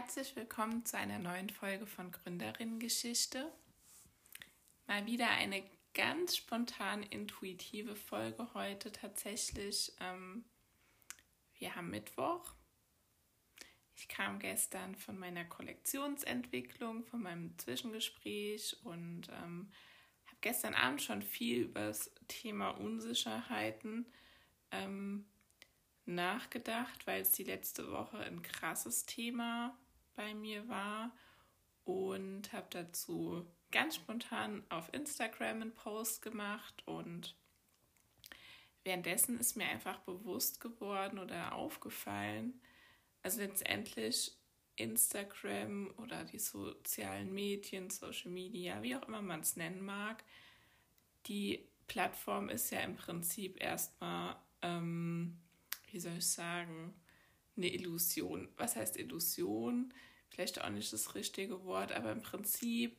Herzlich willkommen zu einer neuen Folge von Gründerinnengeschichte. Mal wieder eine ganz spontan intuitive Folge heute tatsächlich. Ähm, wir haben Mittwoch. Ich kam gestern von meiner Kollektionsentwicklung, von meinem Zwischengespräch und ähm, habe gestern Abend schon viel über das Thema Unsicherheiten ähm, nachgedacht, weil es die letzte Woche ein krasses Thema bei mir war und habe dazu ganz spontan auf Instagram einen Post gemacht und währenddessen ist mir einfach bewusst geworden oder aufgefallen, also letztendlich Instagram oder die sozialen Medien, Social Media, wie auch immer man es nennen mag, die Plattform ist ja im Prinzip erstmal ähm, wie soll ich sagen, eine Illusion. Was heißt Illusion? Vielleicht auch nicht das richtige Wort, aber im Prinzip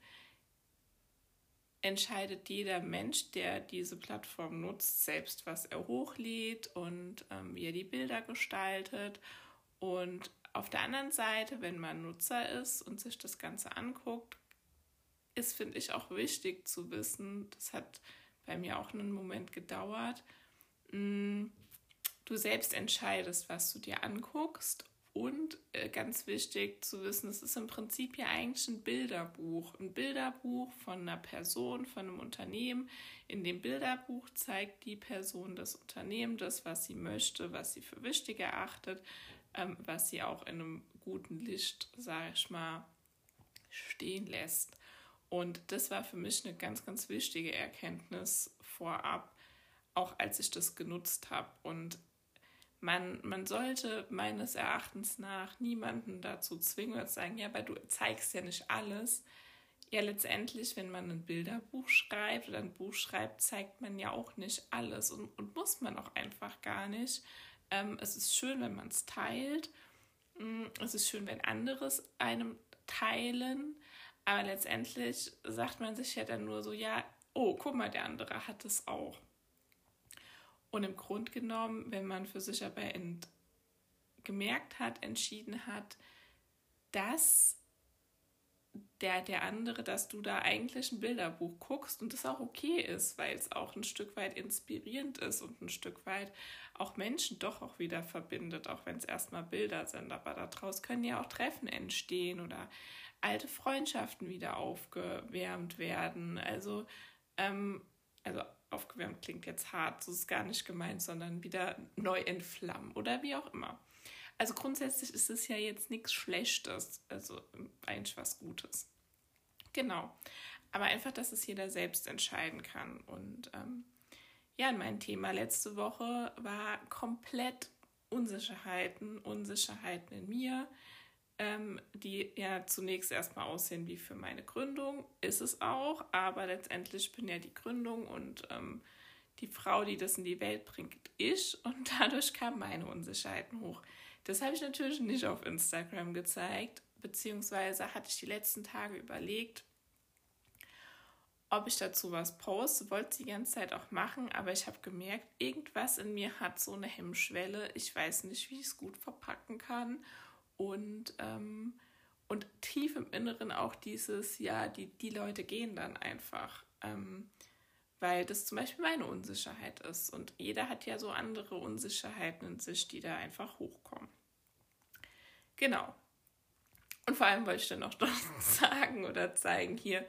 entscheidet jeder Mensch, der diese Plattform nutzt, selbst, was er hochlädt und ähm, wie er die Bilder gestaltet. Und auf der anderen Seite, wenn man Nutzer ist und sich das Ganze anguckt, ist, finde ich, auch wichtig zu wissen, das hat bei mir auch einen Moment gedauert, mh, mm, du selbst entscheidest, was du dir anguckst. Und äh, ganz wichtig zu wissen, es ist im Prinzip ja eigentlich ein Bilderbuch. Ein Bilderbuch von einer Person, von einem Unternehmen. In dem Bilderbuch zeigt die Person das Unternehmen das, was sie möchte, was sie für wichtig erachtet, ähm, was sie auch in einem guten Licht, sage ich mal, stehen lässt. Und das war für mich eine ganz, ganz wichtige Erkenntnis vorab, auch als ich das genutzt habe. Und man, man sollte meines Erachtens nach niemanden dazu zwingen oder sagen, ja, aber du zeigst ja nicht alles. Ja, letztendlich, wenn man ein Bilderbuch schreibt oder ein Buch schreibt, zeigt man ja auch nicht alles und, und muss man auch einfach gar nicht. Ähm, es ist schön, wenn man es teilt. Mm, es ist schön, wenn anderes einem teilen. Aber letztendlich sagt man sich ja dann nur so, ja, oh, guck mal, der andere hat es auch. Und im Grunde genommen, wenn man für sich aber ent gemerkt hat, entschieden hat, dass der, der andere, dass du da eigentlich ein Bilderbuch guckst und das auch okay ist, weil es auch ein Stück weit inspirierend ist und ein Stück weit auch Menschen doch auch wieder verbindet, auch wenn es erstmal Bilder sind. Aber daraus können ja auch Treffen entstehen oder alte Freundschaften wieder aufgewärmt werden. Also, ähm, also aufgewärmt klingt jetzt hart, so ist gar nicht gemeint, sondern wieder neu entflammen oder wie auch immer. Also grundsätzlich ist es ja jetzt nichts Schlechtes, also eigentlich was Gutes. Genau. Aber einfach, dass es jeder selbst entscheiden kann. Und ähm, ja, mein Thema letzte Woche war komplett Unsicherheiten, Unsicherheiten in mir, ähm, die ja zunächst erstmal aussehen wie für meine Gründung. Ist es auch, aber letztendlich bin ja die Gründung und ähm, die Frau, die das in die Welt bringt, ich. Und dadurch kamen meine Unsicherheiten hoch. Das habe ich natürlich nicht auf Instagram gezeigt, beziehungsweise hatte ich die letzten Tage überlegt, ob ich dazu was poste, wollte es die ganze Zeit auch machen, aber ich habe gemerkt, irgendwas in mir hat so eine Hemmschwelle. Ich weiß nicht, wie ich es gut verpacken kann und, ähm, und tief im Inneren auch dieses, ja, die, die Leute gehen dann einfach. Ähm, weil das zum Beispiel meine Unsicherheit ist. Und jeder hat ja so andere Unsicherheiten in sich, die da einfach hochkommen. Genau. Und vor allem wollte ich dann auch noch sagen oder zeigen, hier,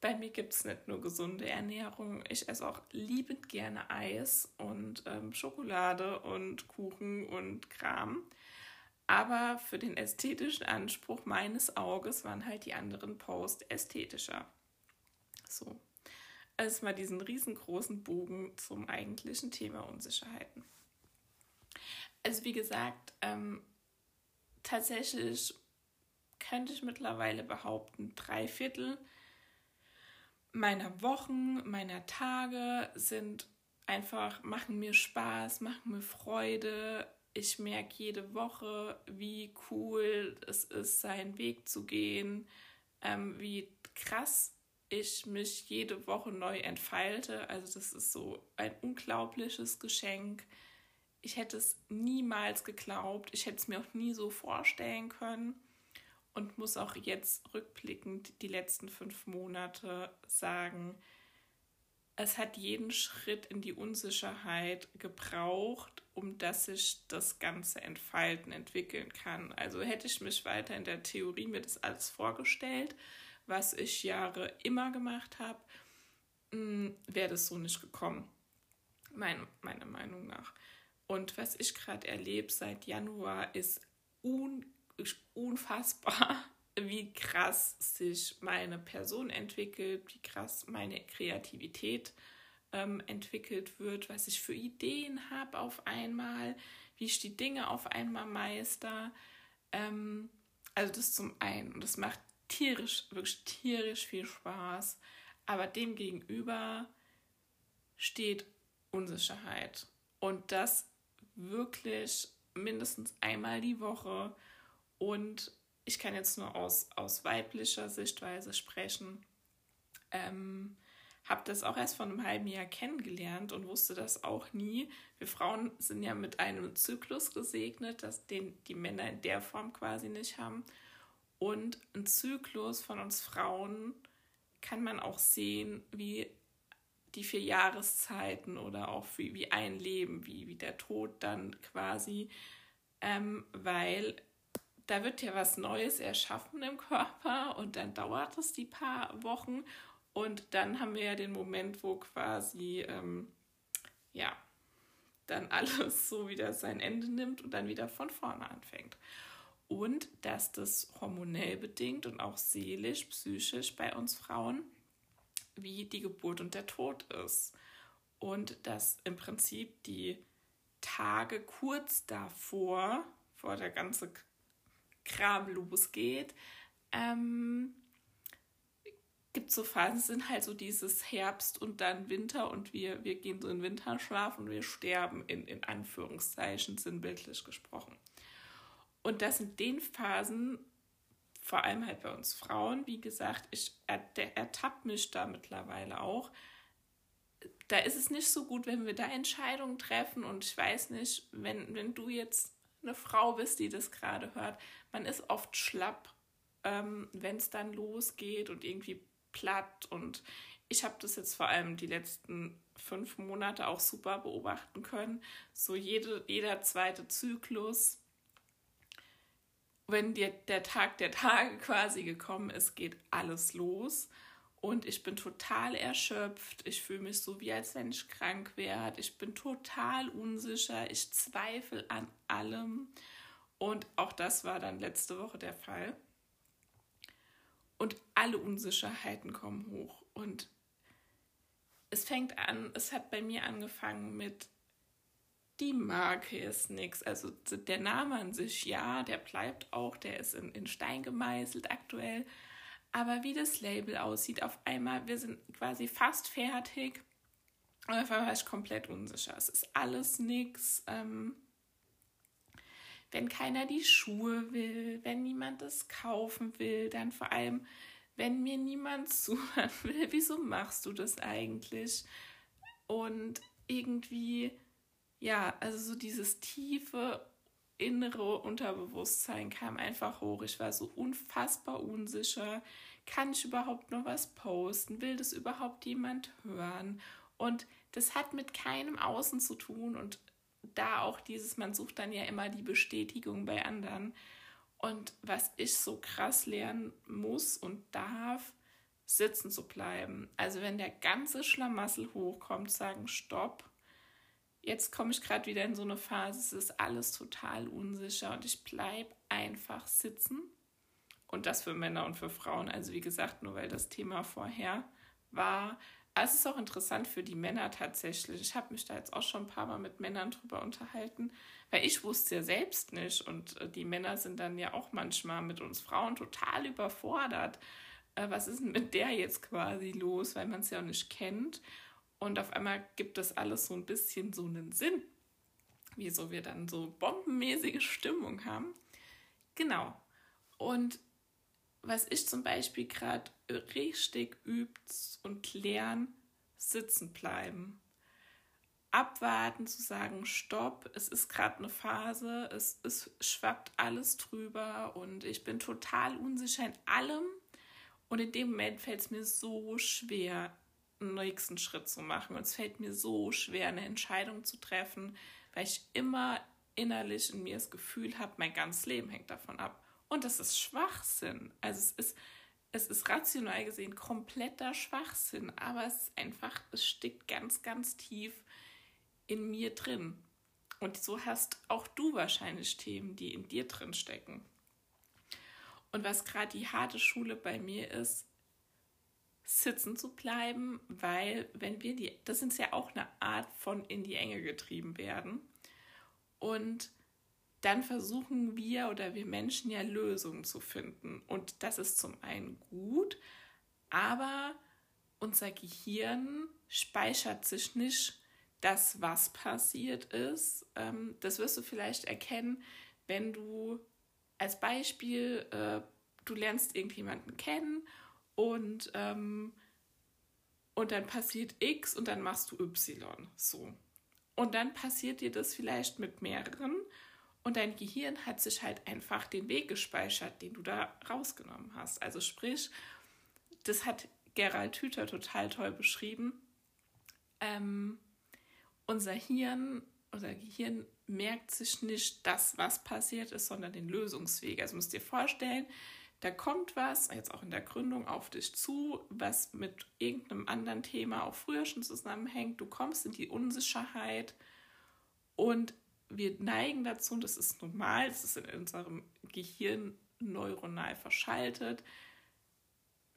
bei mir gibt es nicht nur gesunde Ernährung, ich esse auch liebend gerne Eis und ähm, Schokolade und Kuchen und Kram. Aber für den ästhetischen Anspruch meines Auges waren halt die anderen Posts ästhetischer. So. Also mal diesen riesengroßen Bogen zum eigentlichen Thema Unsicherheiten. Also wie gesagt, ähm, tatsächlich könnte ich mittlerweile behaupten, drei Viertel meiner Wochen, meiner Tage sind einfach, machen mir Spaß, machen mir Freude, ich merke jede Woche, wie cool es ist, seinen Weg zu gehen, ähm, wie krass ich mich jede Woche neu entfalte. Also das ist so ein unglaubliches Geschenk. Ich hätte es niemals geglaubt. Ich hätte es mir auch nie so vorstellen können. und muss auch jetzt rückblickend die letzten fünf Monate sagen, es hat jeden Schritt in die Unsicherheit gebraucht, um dass sich das Ganze entfalten, entwickeln kann. Also hätte ich mich weiter in der Theorie mir das alles vorgestellt, was ich Jahre immer gemacht habe, hm, wäre das so nicht gekommen. Mein, meiner Meinung nach. Und was ich gerade erlebe seit Januar ist un, unfassbar, wie krass sich meine Person entwickelt, wie krass meine Kreativität ähm, entwickelt wird, was ich für Ideen habe auf einmal, wie ich die Dinge auf einmal meister. Ähm, also das zum einen. Und das macht tierisch, wirklich tierisch viel Spaß. Aber dem gegenüber steht Unsicherheit. Und das wirklich mindestens einmal die Woche. Und ich kann jetzt nur aus, aus weiblicher Sichtweise sprechen. Ähm, habe das auch erst vor einem halben Jahr kennengelernt und wusste das auch nie. Wir Frauen sind ja mit einem Zyklus gesegnet, dass den die Männer in der Form quasi nicht haben. Und ein Zyklus von uns Frauen kann man auch sehen, wie die vier Jahreszeiten oder auch wie, wie ein Leben, wie, wie der Tod dann quasi, ähm, weil da wird ja was Neues erschaffen im Körper und dann dauert es die paar Wochen und dann haben wir ja den Moment, wo quasi, ähm, ja, dann alles so wieder sein Ende nimmt und dann wieder von vorne anfängt. Und dass das hormonell bedingt und auch seelisch, psychisch bei uns Frauen, wie die Geburt und der Tod ist. Und dass im Prinzip die Tage kurz davor, vor der ganze Kram losgeht, ähm, gibt so Phasen, sind halt so dieses Herbst und dann Winter und wir, wir gehen so in Winterschlaf und wir sterben in, in Anführungszeichen, sinnbildlich gesprochen. Und das in den Phasen, vor allem halt bei uns Frauen, wie gesagt, ich ertappe mich da mittlerweile auch. Da ist es nicht so gut, wenn wir da Entscheidungen treffen und ich weiß nicht, wenn, wenn du jetzt eine Frau bist, die das gerade hört, man ist oft schlapp, ähm, wenn es dann losgeht und irgendwie platt. Und ich habe das jetzt vor allem die letzten fünf Monate auch super beobachten können. So jede, jeder zweite Zyklus, wenn dir der Tag der Tage quasi gekommen ist, geht alles los. Und ich bin total erschöpft. Ich fühle mich so, wie als wenn ich krank wäre. Ich bin total unsicher. Ich zweifle an allem. Und auch das war dann letzte Woche der Fall. Und alle Unsicherheiten kommen hoch. Und es fängt an, es hat bei mir angefangen mit, die Marke ist nichts. Also der Name an sich, ja, der bleibt auch, der ist in, in Stein gemeißelt aktuell. Aber wie das Label aussieht, auf einmal, wir sind quasi fast fertig. Und auf einmal war ich komplett unsicher. Es ist alles nichts. Ähm, wenn keiner die Schuhe will, wenn niemand es kaufen will, dann vor allem, wenn mir niemand zuhören will, wieso machst du das eigentlich? Und irgendwie, ja, also so dieses tiefe innere Unterbewusstsein kam einfach hoch. Ich war so unfassbar unsicher. Kann ich überhaupt noch was posten? Will das überhaupt jemand hören? Und das hat mit keinem Außen zu tun und da auch dieses, man sucht dann ja immer die Bestätigung bei anderen. Und was ich so krass lernen muss und darf, sitzen zu bleiben. Also wenn der ganze Schlamassel hochkommt, sagen Stopp. Jetzt komme ich gerade wieder in so eine Phase, es ist alles total unsicher und ich bleibe einfach sitzen. Und das für Männer und für Frauen. Also wie gesagt, nur weil das Thema vorher war, es ist auch interessant für die Männer tatsächlich. Ich habe mich da jetzt auch schon ein paar Mal mit Männern drüber unterhalten, weil ich wusste ja selbst nicht und äh, die Männer sind dann ja auch manchmal mit uns Frauen total überfordert. Äh, was ist denn mit der jetzt quasi los, weil man es ja auch nicht kennt. Und auf einmal gibt das alles so ein bisschen so einen Sinn, wieso wir dann so bombenmäßige Stimmung haben. Genau. Und was ich zum Beispiel gerade richtig übt und lernen, sitzen bleiben. abwarten, zu sagen, stopp, es ist gerade eine Phase, es, es schwappt alles drüber und ich bin total unsicher in allem. Und in dem Moment fällt es mir so schwer, nächsten Schritt zu machen. Und es fällt mir so schwer, eine Entscheidung zu treffen, weil ich immer innerlich in mir das Gefühl habe, mein ganzes Leben hängt davon ab. Und das ist Schwachsinn. Also es ist, es ist rational gesehen kompletter Schwachsinn, aber es ist einfach, es steckt ganz, ganz tief in mir drin. Und so hast auch du wahrscheinlich Themen, die in dir drin stecken. Und was gerade die harte Schule bei mir ist, sitzen zu bleiben, weil wenn wir die, das ist ja auch eine Art von in die Enge getrieben werden. Und dann versuchen wir oder wir Menschen ja Lösungen zu finden. Und das ist zum einen gut, aber unser Gehirn speichert sich nicht das, was passiert ist. Ähm, das wirst du vielleicht erkennen, wenn du als Beispiel, äh, du lernst irgendjemanden kennen und, ähm, und dann passiert X und dann machst du Y. So. Und dann passiert dir das vielleicht mit mehreren und dein Gehirn hat sich halt einfach den Weg gespeichert, den du da rausgenommen hast. Also sprich, das hat Gerald Hüther total toll beschrieben. Ähm, unser Hirn, unser Gehirn merkt sich nicht das, was passiert ist, sondern den Lösungsweg. Also musst dir vorstellen, da kommt was, jetzt auch in der Gründung, auf dich zu, was mit irgendeinem anderen Thema auch früher schon zusammenhängt. Du kommst in die Unsicherheit und wir neigen dazu, das ist normal, das ist in unserem Gehirn neuronal verschaltet.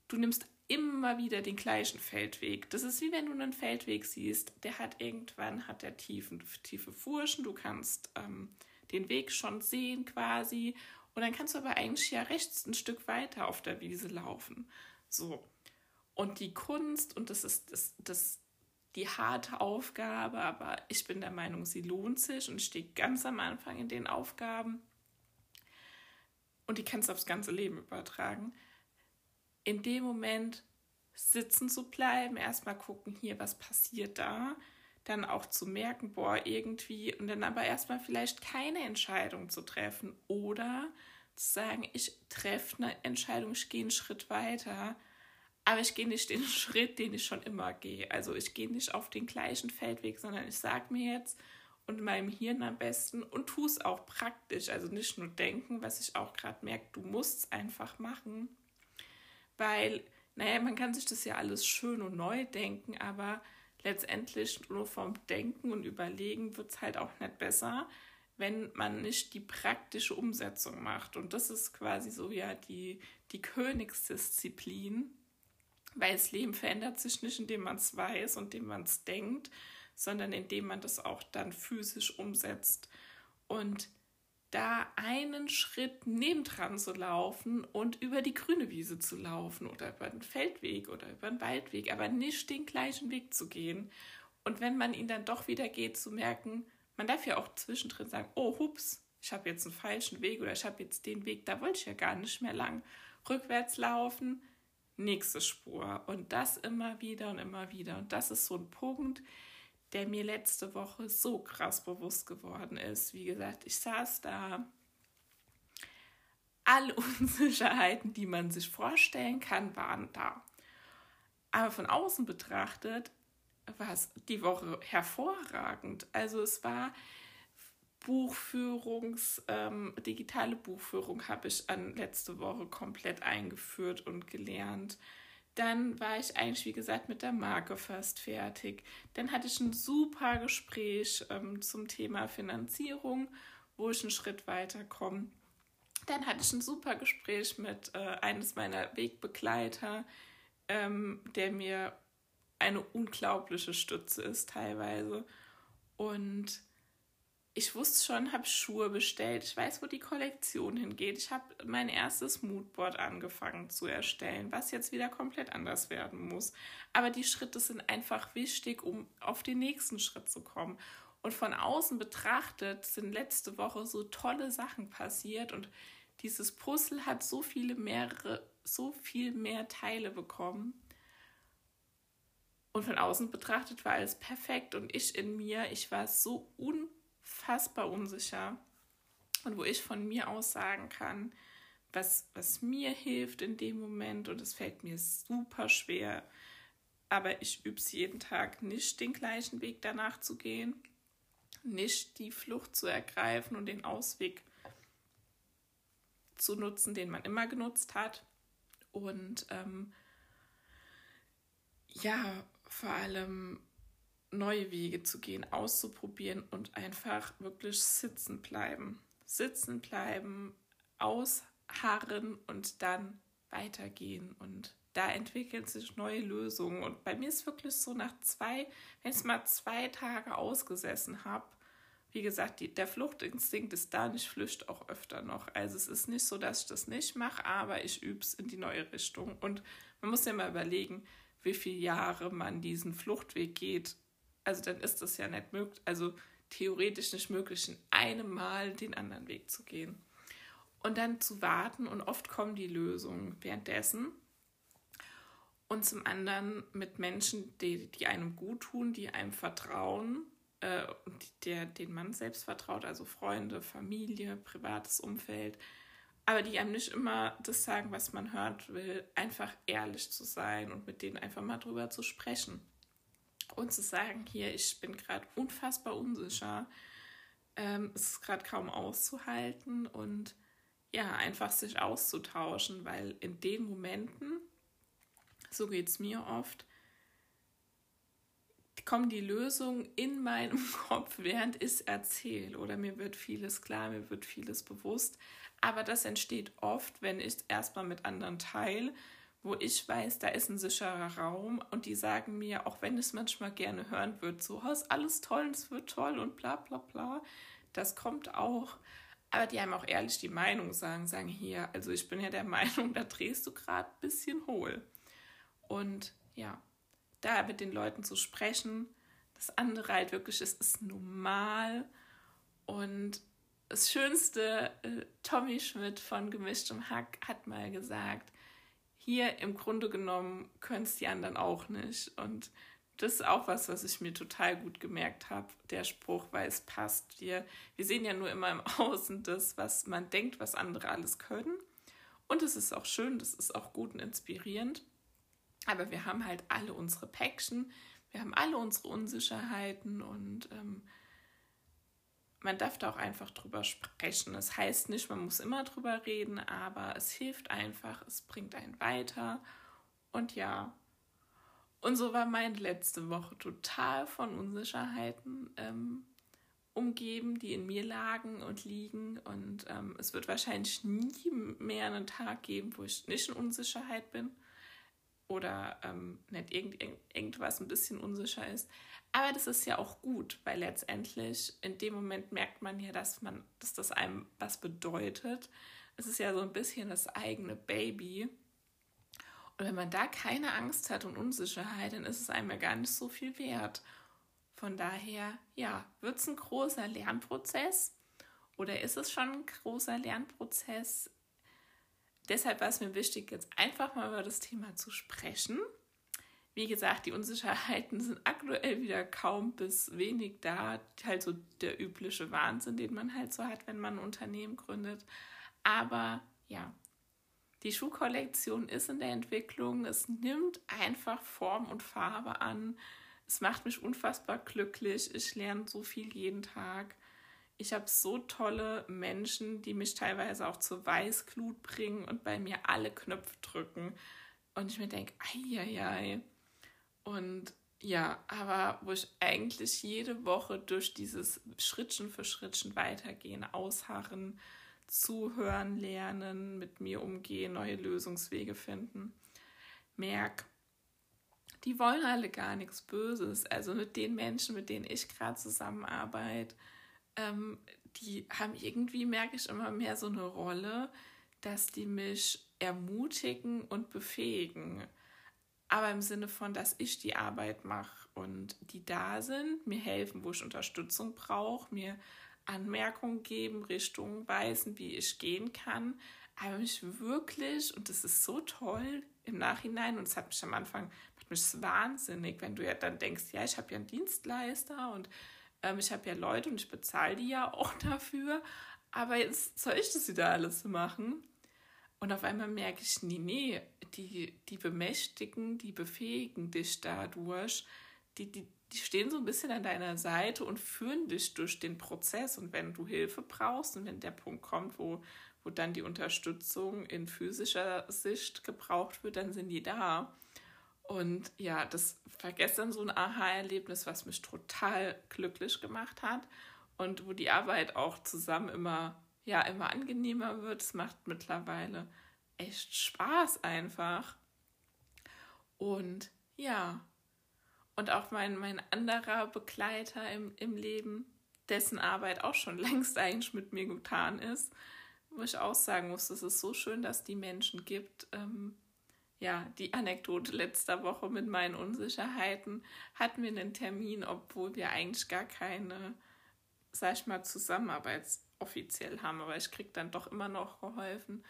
Du nimmst immer wieder den gleichen Feldweg. Das ist wie wenn du einen Feldweg siehst, der hat irgendwann hat der tiefen, tiefe Furchen, du kannst ähm, den Weg schon sehen quasi und dann kannst du aber eigentlich ja rechts ein Stück weiter auf der Wiese laufen. So. Und die Kunst, und das ist das, das, die harte Aufgabe, aber ich bin der Meinung, sie lohnt sich und steht ganz am Anfang in den Aufgaben. Und die kannst du aufs ganze Leben übertragen in dem Moment sitzen zu bleiben, erstmal gucken, hier, was passiert da, dann auch zu merken, boah, irgendwie, und dann aber erstmal vielleicht keine Entscheidung zu treffen oder zu sagen, ich treffe eine Entscheidung, ich gehe einen Schritt weiter, aber ich gehe nicht den Schritt, den ich schon immer gehe. Also ich gehe nicht auf den gleichen Feldweg, sondern ich sage mir jetzt und meinem Hirn am besten und tue es auch praktisch. Also nicht nur denken, was ich auch gerade merke, du musst es einfach machen weil, naja, man kann sich das ja alles schön und neu denken, aber letztendlich nur vom Denken und Überlegen wird es halt auch nicht besser, wenn man nicht die praktische Umsetzung macht. Und das ist quasi so ja die, die Königsdisziplin, weil das Leben verändert sich nicht, indem man es weiß und indem man es denkt, sondern indem man das auch dann physisch umsetzt. Und da einen Schritt nebendran zu laufen und über die grüne Wiese zu laufen oder über einen Feldweg oder über einen Waldweg, aber nicht den gleichen Weg zu gehen. Und wenn man ihn dann doch wieder geht, zu merken, man darf ja auch zwischendrin sagen, oh, hups, ich habe jetzt einen falschen Weg oder ich habe jetzt den Weg, da wollte ich ja gar nicht mehr lang. Rückwärts laufen, nächste Spur. Und das immer wieder und immer wieder. Und das ist so ein Punkt, der mir letzte Woche so krass bewusst geworden ist. Wie gesagt, ich saß da. Alle Unsicherheiten, die man sich vorstellen kann, waren da. Aber von außen betrachtet war es die Woche hervorragend. Also es war Buchführungs, ähm, digitale Buchführung habe ich an letzte Woche komplett eingeführt und gelernt. Dann war ich eigentlich, wie gesagt, mit der Marke fast fertig. Dann hatte ich ein super Gespräch ähm, zum Thema Finanzierung, wo ich einen Schritt weiter komme. Dann hatte ich ein super Gespräch mit äh, eines meiner Wegbegleiter, ähm, der mir eine unglaubliche Stütze ist teilweise. Und ich wusste schon, habe Schuhe bestellt. Ich weiß, wo die Kollektion hingeht. Ich habe mein erstes Moodboard angefangen zu erstellen, was jetzt wieder komplett anders werden muss. Aber die Schritte sind einfach wichtig, um auf den nächsten Schritt zu kommen. Und von außen betrachtet sind letzte Woche so tolle Sachen passiert und dieses Puzzle hat so viele mehrere, so viel mehr Teile bekommen. Und von außen betrachtet war alles perfekt und ich in mir, ich war so unfassbar unsicher. Und wo ich von mir aus sagen kann, was, was mir hilft in dem Moment und es fällt mir super schwer, aber ich übe es jeden Tag nicht, den gleichen Weg danach zu gehen, nicht die Flucht zu ergreifen und den Ausweg zu nutzen, den man immer genutzt hat. Und ähm, ja, vor allem neue Wege zu gehen, auszuprobieren und einfach wirklich sitzen bleiben. Sitzen bleiben, ausharren und dann weitergehen. Und da entwickeln sich neue Lösungen. Und bei mir ist wirklich so nach zwei, wenn ich mal zwei Tage ausgesessen habe, wie gesagt, die, der Fluchtinstinkt ist da und ich flüchte auch öfter noch. Also es ist nicht so, dass ich das nicht mache, aber ich übe es in die neue Richtung. Und man muss ja mal überlegen, wie viele Jahre man diesen Fluchtweg geht. Also dann ist das ja nicht möglich, also theoretisch nicht möglich, in einem Mal den anderen Weg zu gehen. Und dann zu warten und oft kommen die Lösungen währenddessen. Und zum anderen mit Menschen, die, die einem gut tun, die einem vertrauen äh, der, den man selbst vertraut, also Freunde, Familie, privates Umfeld, aber die einem nicht immer das sagen, was man hört will, einfach ehrlich zu sein und mit denen einfach mal drüber zu sprechen. Und zu sagen, hier, ich bin gerade unfassbar unsicher, ähm, es ist gerade kaum auszuhalten und ja, einfach sich auszutauschen, weil in den Momenten, so geht es mir oft, kommen die Lösungen in meinem Kopf, während ich es erzähle. Oder mir wird vieles klar, mir wird vieles bewusst. Aber das entsteht oft, wenn ich es erstmal mit anderen teile, wo ich weiß, da ist ein sicherer Raum und die sagen mir, auch wenn es manchmal gerne hören wird, so, oh, ist alles toll und es wird toll und bla bla bla. Das kommt auch. Aber die einem auch ehrlich die Meinung sagen, sagen hier, also ich bin ja der Meinung, da drehst du gerade ein bisschen hohl. Und ja, da mit den Leuten zu sprechen. Das andere halt wirklich, es ist normal. Und das Schönste, äh, Tommy Schmidt von Gemischtem Hack hat mal gesagt, hier im Grunde genommen können es die anderen auch nicht. Und das ist auch was, was ich mir total gut gemerkt habe, der Spruch, weil es passt. Wir, wir sehen ja nur immer im Außen das, was man denkt, was andere alles können. Und es ist auch schön, das ist auch gut und inspirierend. Aber wir haben halt alle unsere Päckchen, wir haben alle unsere Unsicherheiten und ähm, man darf da auch einfach drüber sprechen. Das heißt nicht, man muss immer drüber reden, aber es hilft einfach, es bringt einen weiter. Und ja, und so war meine letzte Woche total von Unsicherheiten ähm, umgeben, die in mir lagen und liegen. Und ähm, es wird wahrscheinlich nie mehr einen Tag geben, wo ich nicht in Unsicherheit bin oder ähm, nicht irgend, irgendwas ein bisschen unsicher ist. Aber das ist ja auch gut, weil letztendlich in dem Moment merkt man ja, dass man, dass das einem was bedeutet. Es ist ja so ein bisschen das eigene Baby. Und wenn man da keine Angst hat und Unsicherheit, dann ist es einem ja gar nicht so viel wert. Von daher, ja, wird es ein großer Lernprozess oder ist es schon ein großer Lernprozess? Deshalb war es mir wichtig, jetzt einfach mal über das Thema zu sprechen. Wie gesagt, die Unsicherheiten sind aktuell wieder kaum bis wenig da. Halt so der übliche Wahnsinn, den man halt so hat, wenn man ein Unternehmen gründet. Aber ja, die Schuhkollektion ist in der Entwicklung. Es nimmt einfach Form und Farbe an. Es macht mich unfassbar glücklich. Ich lerne so viel jeden Tag. Ich habe so tolle Menschen, die mich teilweise auch zur Weißglut bringen und bei mir alle Knöpfe drücken. Und ich mir denke, ei. Und ja, aber wo ich eigentlich jede Woche durch dieses Schrittchen für Schrittchen weitergehen, ausharren, zuhören, lernen, mit mir umgehen, neue Lösungswege finden, merke, die wollen alle gar nichts Böses. Also mit den Menschen, mit denen ich gerade zusammenarbeite, ähm, die haben irgendwie, merke ich immer mehr so eine Rolle, dass die mich ermutigen und befähigen. Aber im Sinne von, dass ich die Arbeit mache und die da sind, mir helfen, wo ich Unterstützung brauche, mir Anmerkungen geben, Richtungen weisen, wie ich gehen kann. Aber mich wirklich, und das ist so toll im Nachhinein, und es hat mich am Anfang, mich ist wahnsinnig, wenn du ja dann denkst, ja, ich habe ja einen Dienstleister und ähm, ich habe ja Leute und ich bezahle die ja auch dafür, aber jetzt soll ich das wieder alles machen? Und auf einmal merke ich, nee, nee, die, die bemächtigen, die befähigen dich dadurch, die, die, die stehen so ein bisschen an deiner Seite und führen dich durch den Prozess. Und wenn du Hilfe brauchst und wenn der Punkt kommt, wo, wo dann die Unterstützung in physischer Sicht gebraucht wird, dann sind die da. Und ja, das war gestern so ein Aha-Erlebnis, was mich total glücklich gemacht hat und wo die Arbeit auch zusammen immer ja immer angenehmer wird. Es macht mittlerweile echt Spaß einfach. Und ja, und auch mein, mein anderer Begleiter im, im Leben, dessen Arbeit auch schon längst eigentlich mit mir getan ist, wo ich auch sagen muss, es ist so schön, dass die Menschen gibt. Ähm, ja, die Anekdote letzter Woche mit meinen Unsicherheiten hatten wir einen Termin, obwohl wir eigentlich gar keine, sag ich mal, Zusammenarbeit offiziell haben, aber ich kriege dann doch immer noch geholfen.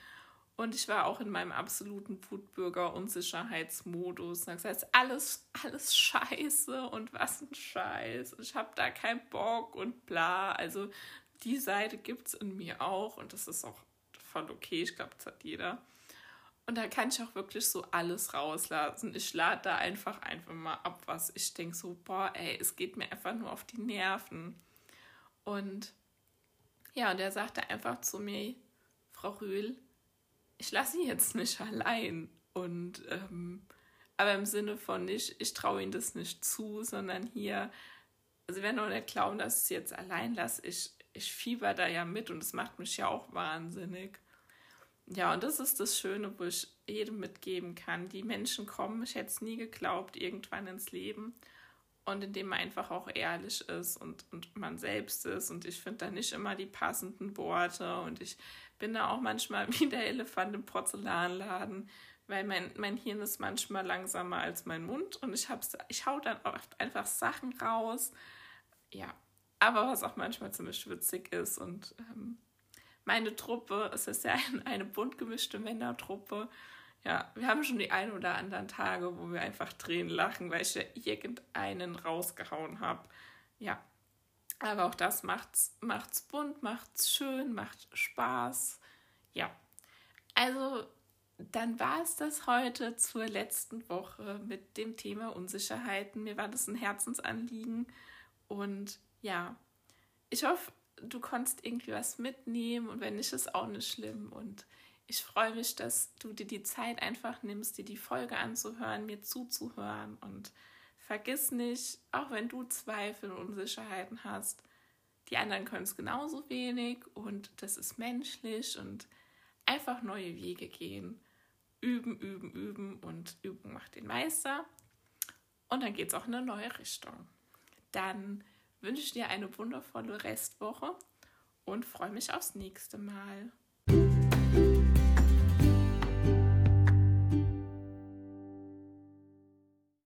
Und ich war auch in meinem absoluten Wutbürger-Unsicherheitsmodus. Das heißt, alles, alles scheiße und was ein Scheiß. Ich habe da keinen Bock und bla. Also die Seite gibt es in mir auch und das ist auch voll okay. Ich glaube, das hat jeder. Und da kann ich auch wirklich so alles rauslassen. Ich lade da einfach einfach mal ab, was ich denke so, boah, ey, es geht mir einfach nur auf die Nerven. Und ja, und er sagte einfach zu mir, Frau Rühl, ich lasse ihn jetzt nicht allein. Und ähm, aber im Sinne von nicht, ich traue ihm das nicht zu, sondern hier, also wenn du nicht glauben, dass ich es jetzt allein lasse, ich, ich fieber da ja mit und es macht mich ja auch wahnsinnig. Ja, und das ist das Schöne, wo ich jedem mitgeben kann. Die Menschen kommen, ich hätte es nie geglaubt, irgendwann ins Leben und indem man einfach auch ehrlich ist und, und man selbst ist. Und ich finde da nicht immer die passenden Worte und ich bin da auch manchmal wie der Elefant im Porzellanladen, weil mein, mein Hirn ist manchmal langsamer als mein Mund und ich, hab's, ich hau dann oft einfach Sachen raus. Ja, aber was auch manchmal ziemlich witzig ist und ähm, meine Truppe, es ist ja eine, bunt gemischte Männertruppe, ja, wir haben schon die ein oder anderen Tage, wo wir einfach Tränen lachen, weil ich ja irgendeinen rausgehauen habe. Ja, aber auch das macht's, macht's bunt, macht's schön, macht Spaß. Ja, also dann war es das heute zur letzten Woche mit dem Thema Unsicherheiten. Mir war das ein Herzensanliegen und ja, ich hoffe, du konntest irgendwie was mitnehmen und wenn nicht, ist auch nicht schlimm und ich freue mich, dass du dir die Zeit einfach nimmst, dir die Folge anzuhören, mir zuzuhören und vergiss nicht, auch wenn du Zweifel und Unsicherheiten hast, die anderen können es genauso wenig und das ist menschlich und einfach neue Wege gehen. Üben, üben, üben und Übung macht den Meister. Und dann geht es auch in eine neue Richtung. Dann wünsche dir eine wundervolle Restwoche und freue mich aufs nächste Mal.